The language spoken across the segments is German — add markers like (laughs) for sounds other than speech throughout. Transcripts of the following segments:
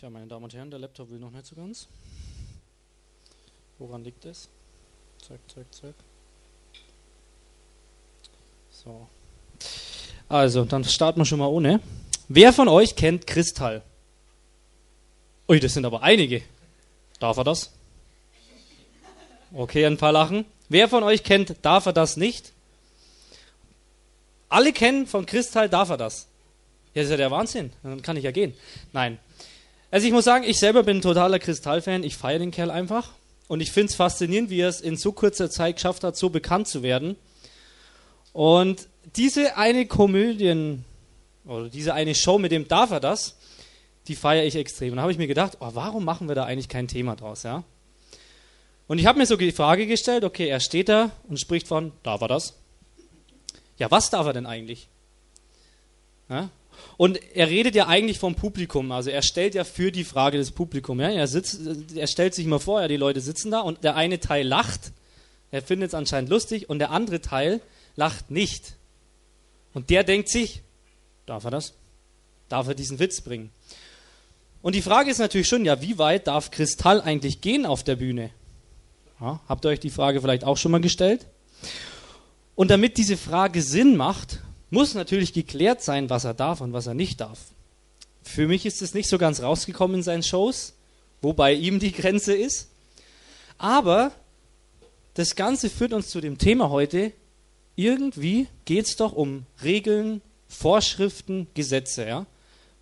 Tja, meine Damen und Herren, der Laptop will noch nicht so ganz. Woran liegt es? Zack, zack, zack. So. Also, dann starten wir schon mal ohne. Wer von euch kennt Kristall? Ui, das sind aber einige. Darf er das? Okay, ein paar lachen. Wer von euch kennt, darf er das nicht? Alle kennen von Kristall, darf er das? Ja, das ist ja der Wahnsinn. Dann kann ich ja gehen. Nein. Also ich muss sagen, ich selber bin ein totaler Kristall-Fan. Ich feiere den Kerl einfach. Und ich finde es faszinierend, wie er es in so kurzer Zeit geschafft hat, so bekannt zu werden. Und diese eine Komödien oder diese eine Show mit dem darf er das, die feiere ich extrem. Und da habe ich mir gedacht, oh, warum machen wir da eigentlich kein Thema draus, ja? Und ich habe mir so die Frage gestellt, okay, er steht da und spricht von, darf er das? Ja, was darf er denn eigentlich? Ja? Und er redet ja eigentlich vom Publikum, also er stellt ja für die Frage des Publikums. Ja? Er, er stellt sich mal vor, ja, die Leute sitzen da und der eine Teil lacht, er findet es anscheinend lustig und der andere Teil lacht nicht. Und der denkt sich, darf er das? Darf er diesen Witz bringen? Und die Frage ist natürlich schon, ja, wie weit darf Kristall eigentlich gehen auf der Bühne? Ja, habt ihr euch die Frage vielleicht auch schon mal gestellt? Und damit diese Frage Sinn macht, muss natürlich geklärt sein, was er darf und was er nicht darf. Für mich ist es nicht so ganz rausgekommen in seinen Shows, wobei ihm die Grenze ist. Aber das Ganze führt uns zu dem Thema heute. Irgendwie geht es doch um Regeln, Vorschriften, Gesetze. Ja?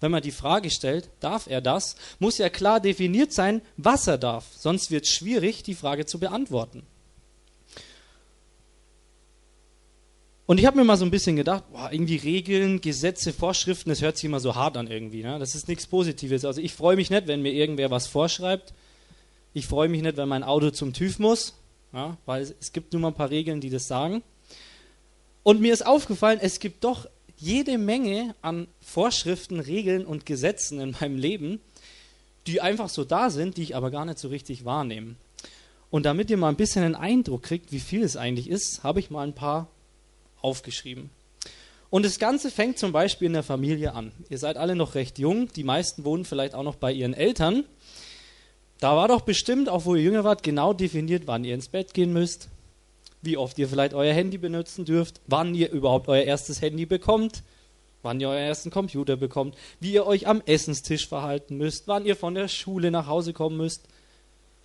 Wenn man die Frage stellt, darf er das, muss ja klar definiert sein, was er darf. Sonst wird es schwierig, die Frage zu beantworten. Und ich habe mir mal so ein bisschen gedacht, boah, irgendwie Regeln, Gesetze, Vorschriften, das hört sich immer so hart an irgendwie. Ne? Das ist nichts Positives. Also ich freue mich nicht, wenn mir irgendwer was vorschreibt. Ich freue mich nicht, wenn mein Auto zum TÜV muss, ja? weil es gibt nur mal ein paar Regeln, die das sagen. Und mir ist aufgefallen, es gibt doch jede Menge an Vorschriften, Regeln und Gesetzen in meinem Leben, die einfach so da sind, die ich aber gar nicht so richtig wahrnehme. Und damit ihr mal ein bisschen einen Eindruck kriegt, wie viel es eigentlich ist, habe ich mal ein paar aufgeschrieben. Und das Ganze fängt zum Beispiel in der Familie an. Ihr seid alle noch recht jung, die meisten wohnen vielleicht auch noch bei ihren Eltern. Da war doch bestimmt, auch wo ihr jünger wart, genau definiert, wann ihr ins Bett gehen müsst, wie oft ihr vielleicht euer Handy benutzen dürft, wann ihr überhaupt euer erstes Handy bekommt, wann ihr euren ersten Computer bekommt, wie ihr euch am Essenstisch verhalten müsst, wann ihr von der Schule nach Hause kommen müsst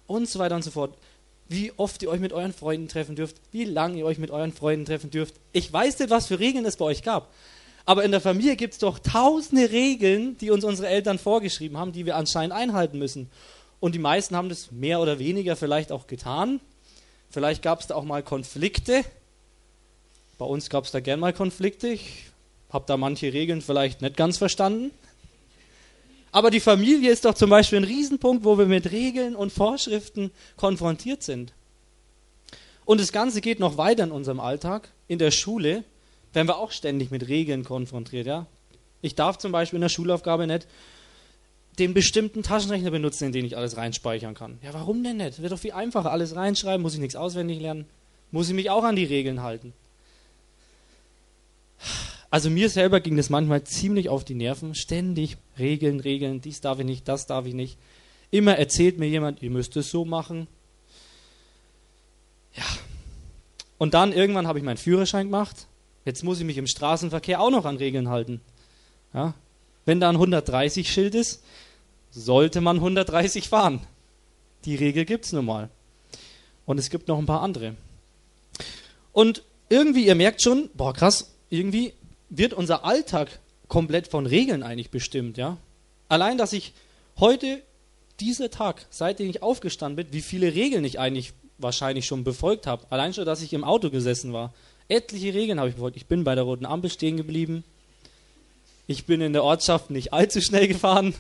und so weiter und so fort wie oft ihr euch mit euren Freunden treffen dürft, wie lange ihr euch mit euren Freunden treffen dürft. Ich weiß nicht, was für Regeln es bei euch gab. Aber in der Familie gibt es doch tausende Regeln, die uns unsere Eltern vorgeschrieben haben, die wir anscheinend einhalten müssen. Und die meisten haben das mehr oder weniger vielleicht auch getan. Vielleicht gab es da auch mal Konflikte. Bei uns gab es da gern mal Konflikte. Ich habe da manche Regeln vielleicht nicht ganz verstanden. Aber die Familie ist doch zum Beispiel ein Riesenpunkt, wo wir mit Regeln und Vorschriften konfrontiert sind. Und das Ganze geht noch weiter in unserem Alltag. In der Schule werden wir auch ständig mit Regeln konfrontiert. Ja? Ich darf zum Beispiel in der Schulaufgabe nicht den bestimmten Taschenrechner benutzen, in den ich alles reinspeichern kann. Ja, warum denn nicht? Wird doch viel einfacher. Alles reinschreiben, muss ich nichts auswendig lernen. Muss ich mich auch an die Regeln halten. Also mir selber ging das manchmal ziemlich auf die Nerven. Ständig Regeln, Regeln, dies darf ich nicht, das darf ich nicht. Immer erzählt mir jemand, ihr müsst es so machen. Ja. Und dann irgendwann habe ich meinen Führerschein gemacht. Jetzt muss ich mich im Straßenverkehr auch noch an Regeln halten. Ja. Wenn da ein 130-Schild ist, sollte man 130 fahren. Die Regel gibt es nun mal. Und es gibt noch ein paar andere. Und irgendwie, ihr merkt schon, boah, krass, irgendwie wird unser Alltag komplett von Regeln eigentlich bestimmt, ja. Allein, dass ich heute, dieser Tag, seitdem ich aufgestanden bin, wie viele Regeln ich eigentlich wahrscheinlich schon befolgt habe. Allein schon, dass ich im Auto gesessen war. Etliche Regeln habe ich befolgt. Ich bin bei der roten Ampel stehen geblieben. Ich bin in der Ortschaft nicht allzu schnell gefahren.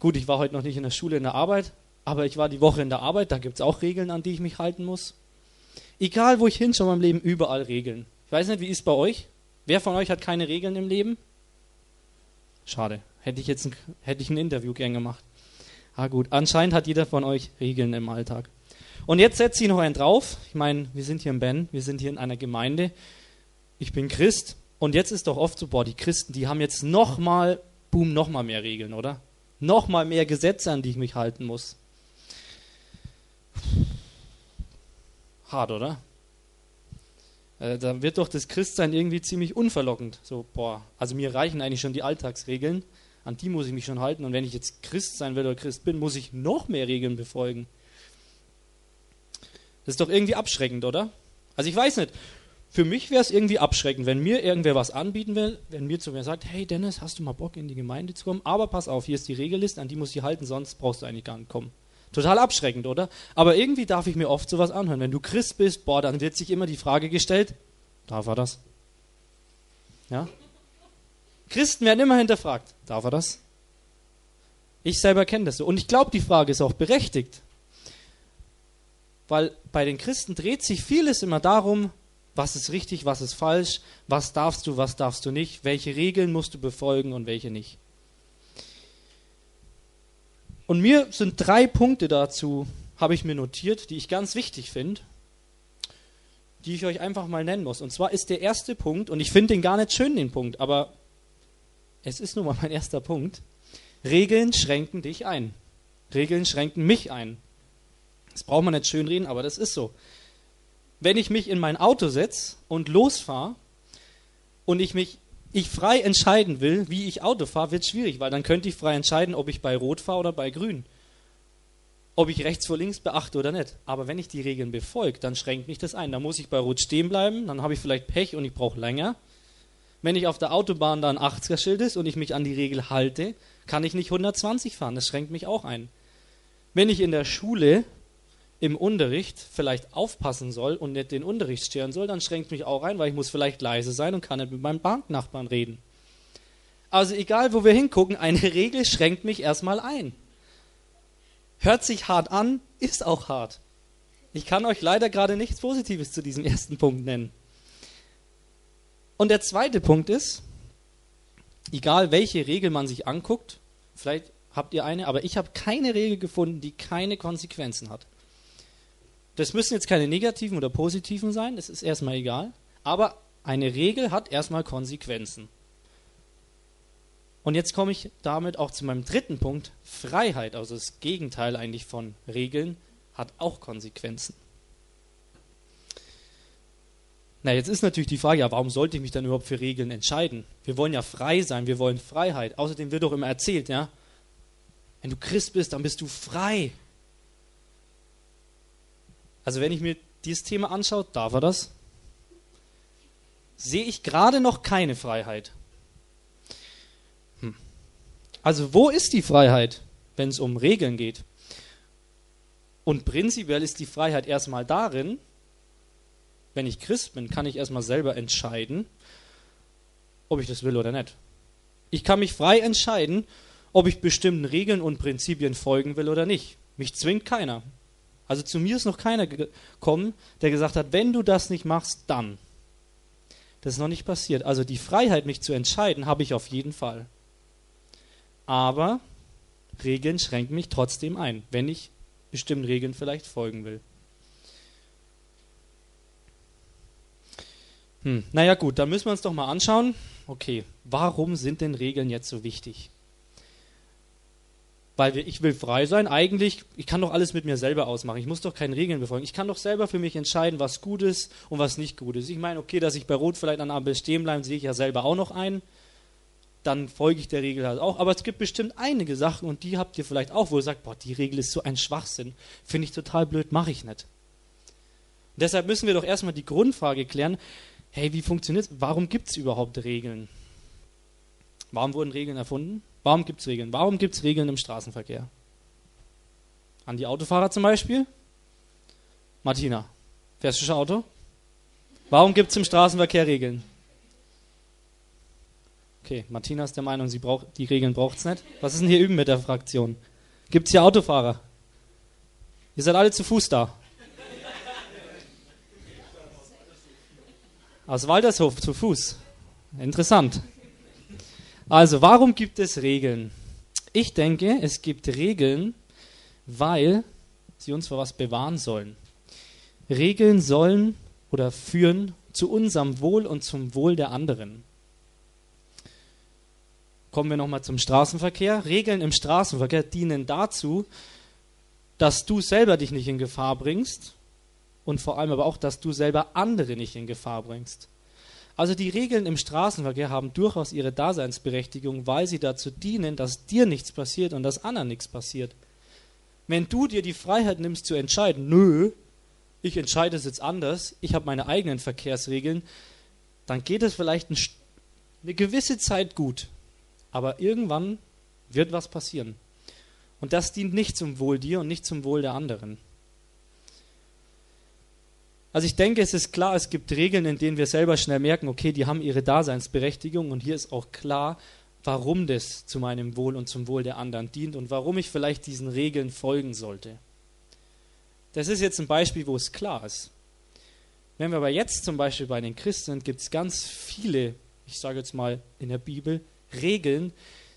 Gut, ich war heute noch nicht in der Schule in der Arbeit, aber ich war die Woche in der Arbeit, da gibt es auch Regeln, an die ich mich halten muss. Egal, wo ich hinschaue in meinem Leben, überall Regeln. Ich weiß nicht, wie ist bei euch? Wer von euch hat keine Regeln im Leben? Schade. Hätte ich jetzt ein, hätte ich ein Interview gern gemacht. Ah gut, anscheinend hat jeder von euch Regeln im Alltag. Und jetzt setze ich noch einen drauf. Ich meine, wir sind hier in Ben, wir sind hier in einer Gemeinde. Ich bin Christ. Und jetzt ist doch oft so, boah, die Christen, die haben jetzt noch mal boom, nochmal mehr Regeln, oder? Nochmal mehr Gesetze, an die ich mich halten muss. Hart, oder? Äh, da wird doch das Christsein irgendwie ziemlich unverlockend. So, boah, also mir reichen eigentlich schon die Alltagsregeln, an die muss ich mich schon halten. Und wenn ich jetzt Christ sein will oder Christ bin, muss ich noch mehr Regeln befolgen. Das ist doch irgendwie abschreckend, oder? Also ich weiß nicht, für mich wäre es irgendwie abschreckend, wenn mir irgendwer was anbieten will, wenn mir zu mir sagt, hey Dennis, hast du mal Bock in die Gemeinde zu kommen? Aber pass auf, hier ist die Regelliste, an die muss ich halten, sonst brauchst du eigentlich gar nicht kommen. Total abschreckend, oder? Aber irgendwie darf ich mir oft sowas anhören. Wenn du Christ bist, boah, dann wird sich immer die Frage gestellt, darf er das? Ja? Christen werden immer hinterfragt, darf er das? Ich selber kenne das so. Und ich glaube, die Frage ist auch berechtigt. Weil bei den Christen dreht sich vieles immer darum, was ist richtig, was ist falsch, was darfst du, was darfst du nicht, welche Regeln musst du befolgen und welche nicht. Und mir sind drei Punkte dazu, habe ich mir notiert, die ich ganz wichtig finde, die ich euch einfach mal nennen muss. Und zwar ist der erste Punkt, und ich finde den gar nicht schön, den Punkt, aber es ist nun mal mein erster Punkt. Regeln schränken dich ein. Regeln schränken mich ein. Das braucht man nicht schön reden, aber das ist so. Wenn ich mich in mein Auto setze und losfahre und ich mich ich frei entscheiden will, wie ich Auto fahre, wird schwierig, weil dann könnte ich frei entscheiden, ob ich bei Rot fahre oder bei Grün. Ob ich rechts vor links beachte oder nicht. Aber wenn ich die Regeln befolge, dann schränkt mich das ein. Dann muss ich bei Rot stehen bleiben, dann habe ich vielleicht Pech und ich brauche länger. Wenn ich auf der Autobahn da ein 80er-Schild ist und ich mich an die Regel halte, kann ich nicht 120 fahren. Das schränkt mich auch ein. Wenn ich in der Schule im Unterricht vielleicht aufpassen soll und nicht den Unterricht stören soll, dann schränkt mich auch ein, weil ich muss vielleicht leise sein und kann nicht mit meinem Banknachbarn reden. Also egal, wo wir hingucken, eine (laughs) Regel schränkt mich erstmal ein. Hört sich hart an, ist auch hart. Ich kann euch leider gerade nichts Positives zu diesem ersten Punkt nennen. Und der zweite Punkt ist, egal welche Regel man sich anguckt, vielleicht habt ihr eine, aber ich habe keine Regel gefunden, die keine Konsequenzen hat. Das müssen jetzt keine negativen oder positiven sein, das ist erstmal egal. Aber eine Regel hat erstmal Konsequenzen. Und jetzt komme ich damit auch zu meinem dritten Punkt. Freiheit, also das Gegenteil eigentlich von Regeln, hat auch Konsequenzen. Na, jetzt ist natürlich die Frage, ja, warum sollte ich mich dann überhaupt für Regeln entscheiden? Wir wollen ja frei sein, wir wollen Freiheit. Außerdem wird doch immer erzählt, ja, wenn du Christ bist, dann bist du frei. Also wenn ich mir dieses Thema anschaue, darf er das? Sehe ich gerade noch keine Freiheit. Hm. Also wo ist die Freiheit, wenn es um Regeln geht? Und prinzipiell ist die Freiheit erstmal darin, wenn ich Christ bin, kann ich erstmal selber entscheiden, ob ich das will oder nicht. Ich kann mich frei entscheiden, ob ich bestimmten Regeln und Prinzipien folgen will oder nicht. Mich zwingt keiner. Also zu mir ist noch keiner gekommen, der gesagt hat, wenn du das nicht machst, dann. Das ist noch nicht passiert. Also die Freiheit, mich zu entscheiden, habe ich auf jeden Fall. Aber Regeln schränken mich trotzdem ein, wenn ich bestimmten Regeln vielleicht folgen will. Hm, naja gut, dann müssen wir uns doch mal anschauen, okay, warum sind denn Regeln jetzt so wichtig? Weil ich will frei sein. Eigentlich, ich kann doch alles mit mir selber ausmachen. Ich muss doch keine Regeln befolgen. Ich kann doch selber für mich entscheiden, was gut ist und was nicht gut ist. Ich meine, okay, dass ich bei Rot vielleicht an der Ampel stehen bleibe, sehe ich ja selber auch noch ein. Dann folge ich der Regel halt auch. Aber es gibt bestimmt einige Sachen und die habt ihr vielleicht auch, wo ihr sagt, boah, die Regel ist so ein Schwachsinn. Finde ich total blöd, mache ich nicht. Und deshalb müssen wir doch erstmal die Grundfrage klären, hey, wie funktioniert es? Warum gibt es überhaupt Regeln? Warum wurden Regeln erfunden? Warum gibt es Regeln? Warum gibt es Regeln im Straßenverkehr? An die Autofahrer zum Beispiel? Martina, fährst du schon Auto? Warum gibt es im Straßenverkehr Regeln? Okay, Martina ist der Meinung, sie braucht, die Regeln braucht es nicht. Was ist denn hier üben mit der Fraktion? Gibt es hier Autofahrer? Ihr seid alle zu Fuß da. Aus Waldershof zu Fuß. Interessant. Also, warum gibt es Regeln? Ich denke, es gibt Regeln, weil sie uns vor was bewahren sollen. Regeln sollen oder führen zu unserem Wohl und zum Wohl der anderen. kommen wir nochmal zum Straßenverkehr. Regeln im Straßenverkehr dienen dazu, dass du selber dich nicht in Gefahr bringst und vor allem aber auch, dass du selber andere nicht in Gefahr bringst. Also die Regeln im Straßenverkehr haben durchaus ihre Daseinsberechtigung, weil sie dazu dienen, dass dir nichts passiert und dass anderen nichts passiert. Wenn du dir die Freiheit nimmst zu entscheiden, nö, ich entscheide es jetzt anders, ich habe meine eigenen Verkehrsregeln, dann geht es vielleicht eine gewisse Zeit gut. Aber irgendwann wird was passieren. Und das dient nicht zum Wohl dir und nicht zum Wohl der anderen. Also ich denke, es ist klar, es gibt Regeln, in denen wir selber schnell merken, okay, die haben ihre Daseinsberechtigung und hier ist auch klar, warum das zu meinem Wohl und zum Wohl der anderen dient und warum ich vielleicht diesen Regeln folgen sollte. Das ist jetzt ein Beispiel, wo es klar ist. Wenn wir aber jetzt zum Beispiel bei den Christen sind, gibt es ganz viele, ich sage jetzt mal in der Bibel, Regeln,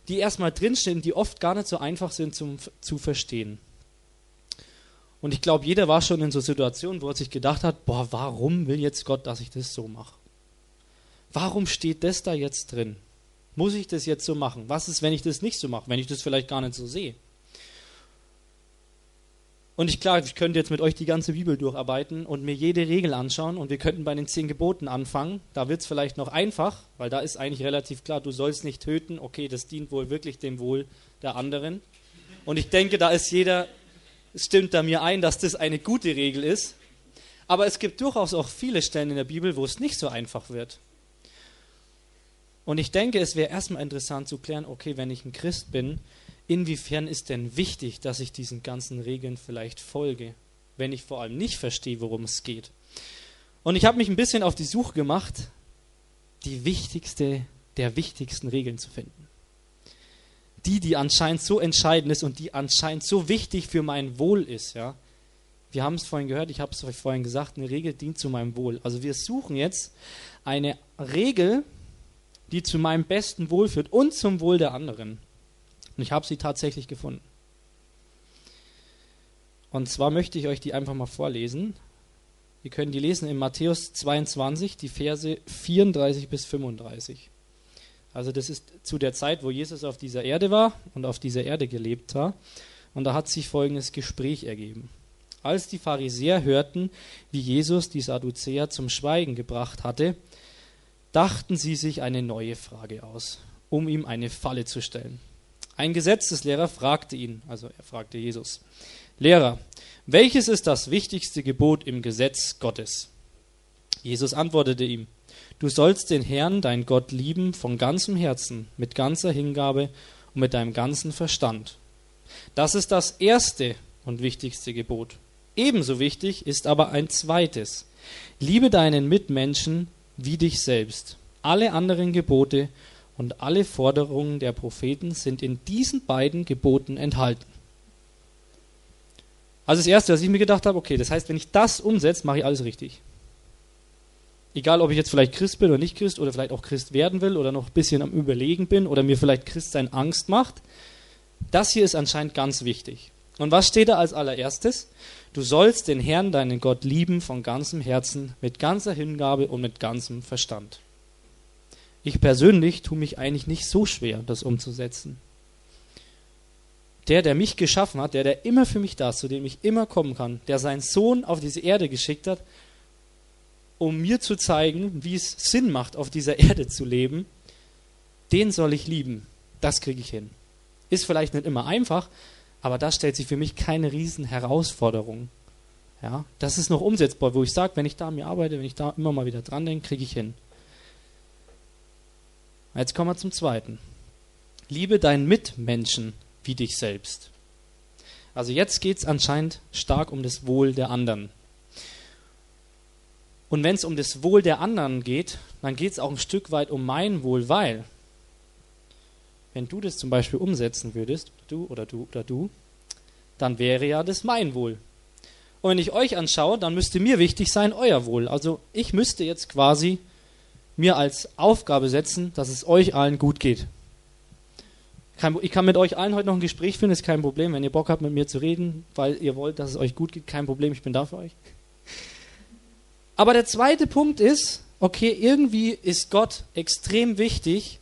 die erstmal drinstehen, die oft gar nicht so einfach sind zum, zu verstehen. Und ich glaube, jeder war schon in so Situationen, wo er sich gedacht hat, boah, warum will jetzt Gott, dass ich das so mache? Warum steht das da jetzt drin? Muss ich das jetzt so machen? Was ist, wenn ich das nicht so mache, wenn ich das vielleicht gar nicht so sehe? Und ich klar, ich könnte jetzt mit euch die ganze Bibel durcharbeiten und mir jede Regel anschauen und wir könnten bei den zehn Geboten anfangen. Da wird es vielleicht noch einfach, weil da ist eigentlich relativ klar, du sollst nicht töten. Okay, das dient wohl wirklich dem Wohl der anderen. Und ich denke, da ist jeder, stimmt da mir ein, dass das eine gute Regel ist. Aber es gibt durchaus auch viele Stellen in der Bibel, wo es nicht so einfach wird. Und ich denke, es wäre erstmal interessant zu klären, okay, wenn ich ein Christ bin, inwiefern ist denn wichtig, dass ich diesen ganzen Regeln vielleicht folge, wenn ich vor allem nicht verstehe, worum es geht. Und ich habe mich ein bisschen auf die Suche gemacht, die wichtigste der wichtigsten Regeln zu finden. Die, die anscheinend so entscheidend ist und die anscheinend so wichtig für mein Wohl ist, ja. Wir haben es vorhin gehört, ich habe es euch vorhin gesagt, eine Regel dient zu meinem Wohl. Also wir suchen jetzt eine Regel, die zu meinem besten Wohl führt und zum Wohl der anderen. Und ich habe sie tatsächlich gefunden. Und zwar möchte ich euch die einfach mal vorlesen. Wir können die lesen in Matthäus 22, die Verse 34 bis 35. Also das ist zu der Zeit, wo Jesus auf dieser Erde war und auf dieser Erde gelebt war. Und da hat sich folgendes Gespräch ergeben. Als die Pharisäer hörten, wie Jesus die Sadduzäer zum Schweigen gebracht hatte, dachten sie sich eine neue Frage aus, um ihm eine Falle zu stellen. Ein Gesetzeslehrer fragte ihn, also er fragte Jesus, Lehrer, welches ist das wichtigste Gebot im Gesetz Gottes? Jesus antwortete ihm, du sollst den Herrn, dein Gott, lieben von ganzem Herzen, mit ganzer Hingabe und mit deinem ganzen Verstand. Das ist das erste und wichtigste Gebot. Ebenso wichtig ist aber ein zweites. Liebe deinen Mitmenschen wie dich selbst. Alle anderen Gebote und alle Forderungen der Propheten sind in diesen beiden Geboten enthalten. Also das Erste, was ich mir gedacht habe, okay, das heißt, wenn ich das umsetze, mache ich alles richtig. Egal, ob ich jetzt vielleicht Christ bin oder nicht Christ oder vielleicht auch Christ werden will oder noch ein bisschen am Überlegen bin oder mir vielleicht Christsein Angst macht. Das hier ist anscheinend ganz wichtig. Und was steht da als allererstes? Du sollst den Herrn, deinen Gott, lieben von ganzem Herzen, mit ganzer Hingabe und mit ganzem Verstand. Ich persönlich tue mich eigentlich nicht so schwer, das umzusetzen. Der, der mich geschaffen hat, der, der immer für mich da ist, zu dem ich immer kommen kann, der seinen Sohn auf diese Erde geschickt hat, um mir zu zeigen, wie es Sinn macht, auf dieser Erde zu leben, den soll ich lieben. Das kriege ich hin. Ist vielleicht nicht immer einfach, aber da stellt sich für mich keine riesen Herausforderung. Ja, das ist noch umsetzbar, wo ich sage, wenn ich da an mir arbeite, wenn ich da immer mal wieder dran denke, kriege ich hin. Jetzt kommen wir zum zweiten. Liebe deinen Mitmenschen wie dich selbst. Also jetzt geht es anscheinend stark um das Wohl der anderen. Und wenn es um das Wohl der anderen geht, dann geht es auch ein Stück weit um mein Wohl, weil wenn du das zum Beispiel umsetzen würdest, du oder du oder du, dann wäre ja das mein Wohl. Und wenn ich euch anschaue, dann müsste mir wichtig sein euer Wohl. Also ich müsste jetzt quasi mir als Aufgabe setzen, dass es euch allen gut geht. Ich kann mit euch allen heute noch ein Gespräch führen, ist kein Problem. Wenn ihr Bock habt, mit mir zu reden, weil ihr wollt, dass es euch gut geht, kein Problem, ich bin da für euch. Aber der zweite Punkt ist, okay, irgendwie ist Gott extrem wichtig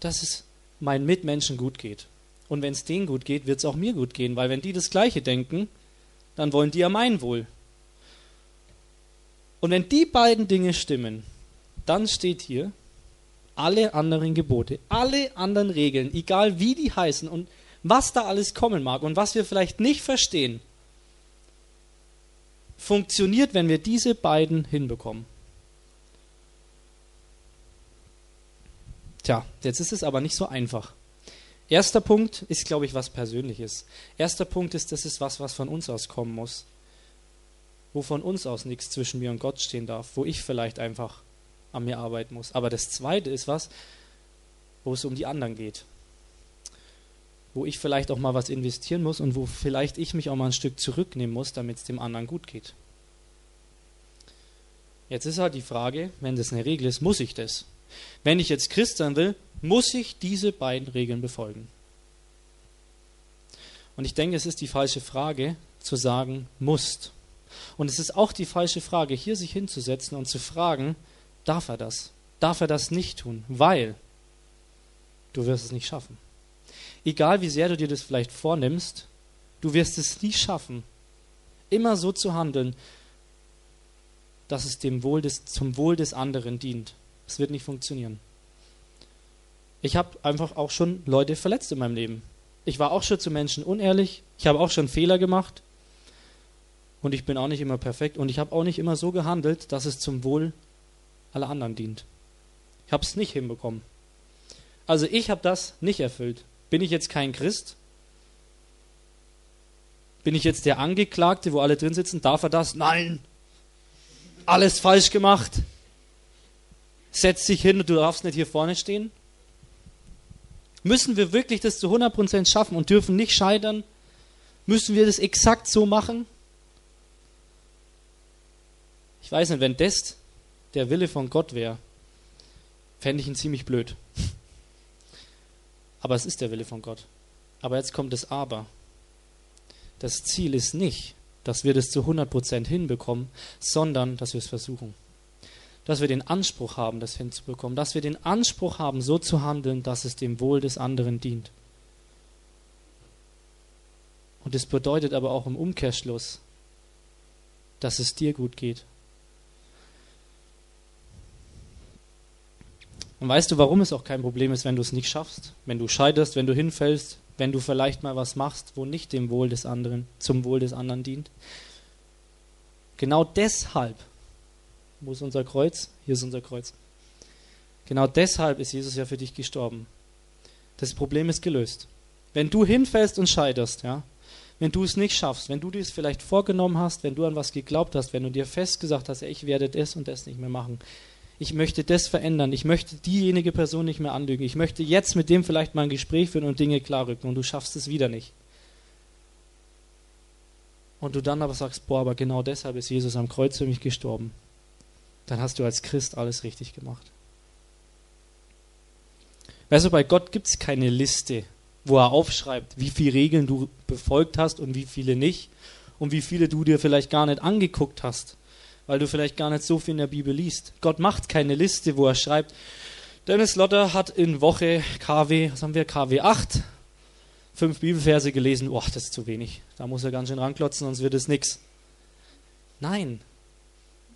dass es meinen Mitmenschen gut geht. Und wenn es denen gut geht, wird es auch mir gut gehen, weil wenn die das Gleiche denken, dann wollen die ja mein Wohl. Und wenn die beiden Dinge stimmen, dann steht hier, alle anderen Gebote, alle anderen Regeln, egal wie die heißen und was da alles kommen mag und was wir vielleicht nicht verstehen, funktioniert, wenn wir diese beiden hinbekommen. Tja, jetzt ist es aber nicht so einfach. Erster Punkt ist, glaube ich, was Persönliches. Erster Punkt ist, das ist was, was von uns aus kommen muss. Wo von uns aus nichts zwischen mir und Gott stehen darf, wo ich vielleicht einfach an mir arbeiten muss. Aber das Zweite ist was, wo es um die anderen geht. Wo ich vielleicht auch mal was investieren muss und wo vielleicht ich mich auch mal ein Stück zurücknehmen muss, damit es dem anderen gut geht. Jetzt ist halt die Frage, wenn das eine Regel ist, muss ich das? Wenn ich jetzt Christ sein will, muss ich diese beiden Regeln befolgen. Und ich denke, es ist die falsche Frage zu sagen, musst. Und es ist auch die falsche Frage, hier sich hinzusetzen und zu fragen, darf er das? Darf er das nicht tun? Weil du wirst es nicht schaffen. Egal wie sehr du dir das vielleicht vornimmst, du wirst es nie schaffen, immer so zu handeln, dass es dem Wohl des, zum Wohl des anderen dient. Es wird nicht funktionieren. Ich habe einfach auch schon Leute verletzt in meinem Leben. Ich war auch schon zu Menschen unehrlich. Ich habe auch schon Fehler gemacht. Und ich bin auch nicht immer perfekt. Und ich habe auch nicht immer so gehandelt, dass es zum Wohl aller anderen dient. Ich habe es nicht hinbekommen. Also ich habe das nicht erfüllt. Bin ich jetzt kein Christ? Bin ich jetzt der Angeklagte, wo alle drin sitzen? Darf er das? Nein. Alles falsch gemacht. Setz dich hin und du darfst nicht hier vorne stehen. Müssen wir wirklich das zu 100% schaffen und dürfen nicht scheitern? Müssen wir das exakt so machen? Ich weiß nicht, wenn das der Wille von Gott wäre, fände ich ihn ziemlich blöd. Aber es ist der Wille von Gott. Aber jetzt kommt das Aber. Das Ziel ist nicht, dass wir das zu 100% hinbekommen, sondern dass wir es versuchen. Dass wir den Anspruch haben, das hinzubekommen. Dass wir den Anspruch haben, so zu handeln, dass es dem Wohl des anderen dient. Und es bedeutet aber auch im Umkehrschluss, dass es dir gut geht. Und weißt du, warum es auch kein Problem ist, wenn du es nicht schaffst, wenn du scheiterst, wenn du hinfällst, wenn du vielleicht mal was machst, wo nicht dem Wohl des anderen, zum Wohl des anderen dient? Genau deshalb, wo ist unser Kreuz? Hier ist unser Kreuz. Genau deshalb ist Jesus ja für dich gestorben. Das Problem ist gelöst. Wenn du hinfällst und scheiterst, ja, wenn du es nicht schaffst, wenn du dir es vielleicht vorgenommen hast, wenn du an was geglaubt hast, wenn du dir fest gesagt hast, ich werde das und das nicht mehr machen, ich möchte das verändern, ich möchte diejenige Person nicht mehr anlügen, ich möchte jetzt mit dem vielleicht mal ein Gespräch führen und Dinge klarrücken und du schaffst es wieder nicht. Und du dann aber sagst, boah, aber genau deshalb ist Jesus am Kreuz für mich gestorben. Dann hast du als Christ alles richtig gemacht. Weißt du, bei Gott gibt es keine Liste, wo er aufschreibt, wie viele Regeln du befolgt hast und wie viele nicht und wie viele du dir vielleicht gar nicht angeguckt hast weil du vielleicht gar nicht so viel in der Bibel liest. Gott macht keine Liste, wo er schreibt, Dennis Lotter hat in Woche KW, was haben wir, KW 8, fünf Bibelverse gelesen. Boah, das ist zu wenig. Da muss er ganz schön ranklotzen, sonst wird es nichts. Nein,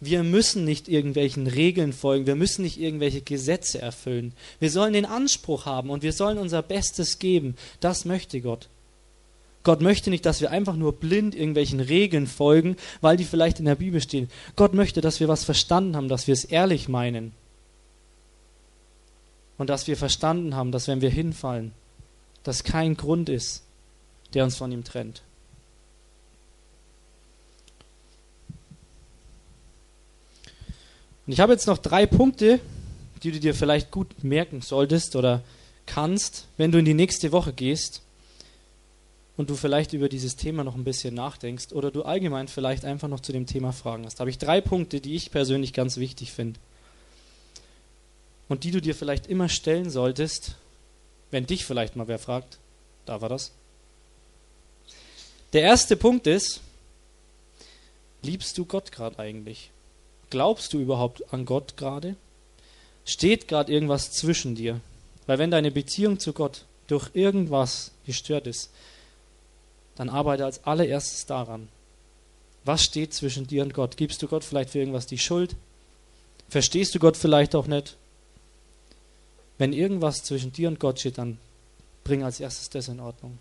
wir müssen nicht irgendwelchen Regeln folgen, wir müssen nicht irgendwelche Gesetze erfüllen. Wir sollen den Anspruch haben und wir sollen unser Bestes geben. Das möchte Gott. Gott möchte nicht, dass wir einfach nur blind irgendwelchen Regeln folgen, weil die vielleicht in der Bibel stehen. Gott möchte, dass wir was verstanden haben, dass wir es ehrlich meinen. Und dass wir verstanden haben, dass wenn wir hinfallen, das kein Grund ist, der uns von ihm trennt. Und ich habe jetzt noch drei Punkte, die du dir vielleicht gut merken solltest oder kannst, wenn du in die nächste Woche gehst und du vielleicht über dieses Thema noch ein bisschen nachdenkst oder du allgemein vielleicht einfach noch zu dem Thema Fragen hast. Habe ich drei Punkte, die ich persönlich ganz wichtig finde. Und die du dir vielleicht immer stellen solltest, wenn dich vielleicht mal wer fragt. Da war das. Der erste Punkt ist, liebst du Gott gerade eigentlich? Glaubst du überhaupt an Gott gerade? Steht gerade irgendwas zwischen dir? Weil wenn deine Beziehung zu Gott durch irgendwas gestört ist, dann arbeite als allererstes daran. Was steht zwischen dir und Gott? Gibst du Gott vielleicht für irgendwas die Schuld? Verstehst du Gott vielleicht auch nicht? Wenn irgendwas zwischen dir und Gott steht, dann bring als erstes das in Ordnung.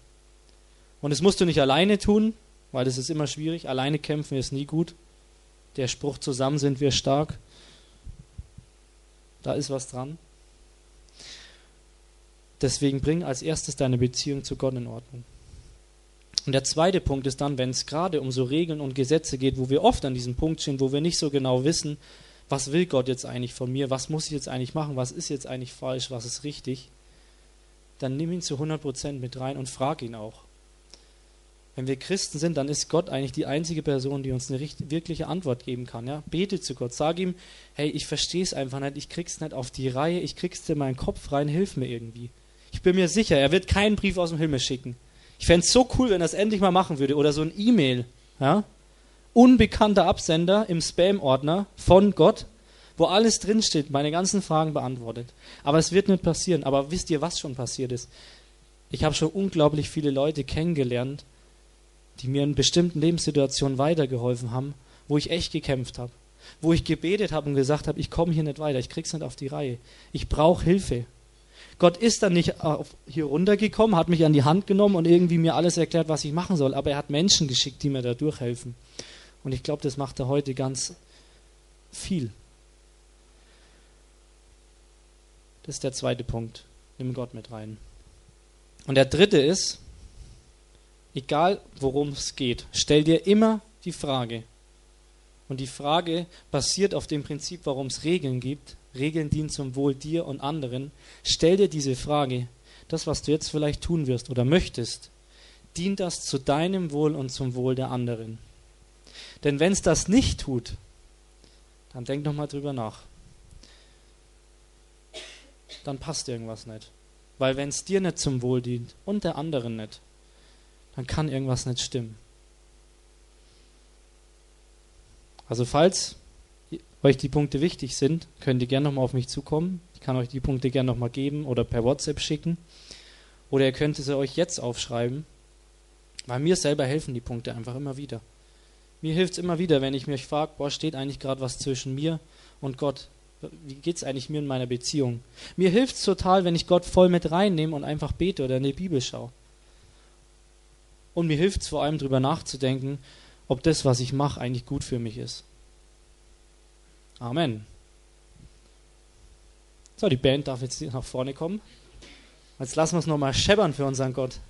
Und das musst du nicht alleine tun, weil das ist immer schwierig. Alleine kämpfen ist nie gut. Der Spruch zusammen sind wir stark. Da ist was dran. Deswegen bring als erstes deine Beziehung zu Gott in Ordnung. Und der zweite Punkt ist dann, wenn es gerade um so Regeln und Gesetze geht, wo wir oft an diesem Punkt stehen, wo wir nicht so genau wissen, was will Gott jetzt eigentlich von mir, was muss ich jetzt eigentlich machen, was ist jetzt eigentlich falsch, was ist richtig, dann nimm ihn zu 100% mit rein und frag ihn auch. Wenn wir Christen sind, dann ist Gott eigentlich die einzige Person, die uns eine wirkliche Antwort geben kann. Ja? Bete zu Gott, sag ihm, hey, ich verstehe es einfach nicht, ich krieg's nicht auf die Reihe, ich krieg's in meinen Kopf rein, hilf mir irgendwie. Ich bin mir sicher, er wird keinen Brief aus dem Himmel schicken. Ich fände es so cool, wenn er es endlich mal machen würde. Oder so ein E-Mail. Ja? Unbekannter Absender im Spam-Ordner von Gott, wo alles drinsteht, meine ganzen Fragen beantwortet. Aber es wird nicht passieren. Aber wisst ihr, was schon passiert ist? Ich habe schon unglaublich viele Leute kennengelernt, die mir in bestimmten Lebenssituationen weitergeholfen haben, wo ich echt gekämpft habe. Wo ich gebetet habe und gesagt habe, ich komme hier nicht weiter, ich krieg's nicht auf die Reihe. Ich brauche Hilfe. Gott ist dann nicht hier runtergekommen, hat mich an die Hand genommen und irgendwie mir alles erklärt, was ich machen soll, aber er hat Menschen geschickt, die mir da durchhelfen. Und ich glaube, das macht er heute ganz viel. Das ist der zweite Punkt. Nimm Gott mit rein. Und der dritte ist, egal worum es geht, stell dir immer die Frage. Und die Frage basiert auf dem Prinzip, warum es Regeln gibt, Regeln dienen zum Wohl dir und anderen. Stell dir diese Frage, das, was du jetzt vielleicht tun wirst oder möchtest, dient das zu deinem Wohl und zum Wohl der anderen? Denn wenn es das nicht tut, dann denk nochmal drüber nach. Dann passt irgendwas nicht. Weil wenn es dir nicht zum Wohl dient und der anderen nicht, dann kann irgendwas nicht stimmen. Also falls euch die Punkte wichtig sind, könnt ihr gerne nochmal auf mich zukommen. Ich kann euch die Punkte gerne nochmal geben oder per WhatsApp schicken. Oder ihr könnt sie euch jetzt aufschreiben. Weil mir selber helfen die Punkte einfach immer wieder. Mir hilft es immer wieder, wenn ich mich frage, boah, steht eigentlich gerade was zwischen mir und Gott? Wie geht es eigentlich mir in meiner Beziehung? Mir hilft es total, wenn ich Gott voll mit reinnehme und einfach bete oder in die Bibel schaue. Und mir hilft es vor allem darüber nachzudenken, ob das, was ich mache, eigentlich gut für mich ist. Amen. So, die Band darf jetzt nach vorne kommen. Jetzt lassen wir es nochmal scheppern für unseren Gott.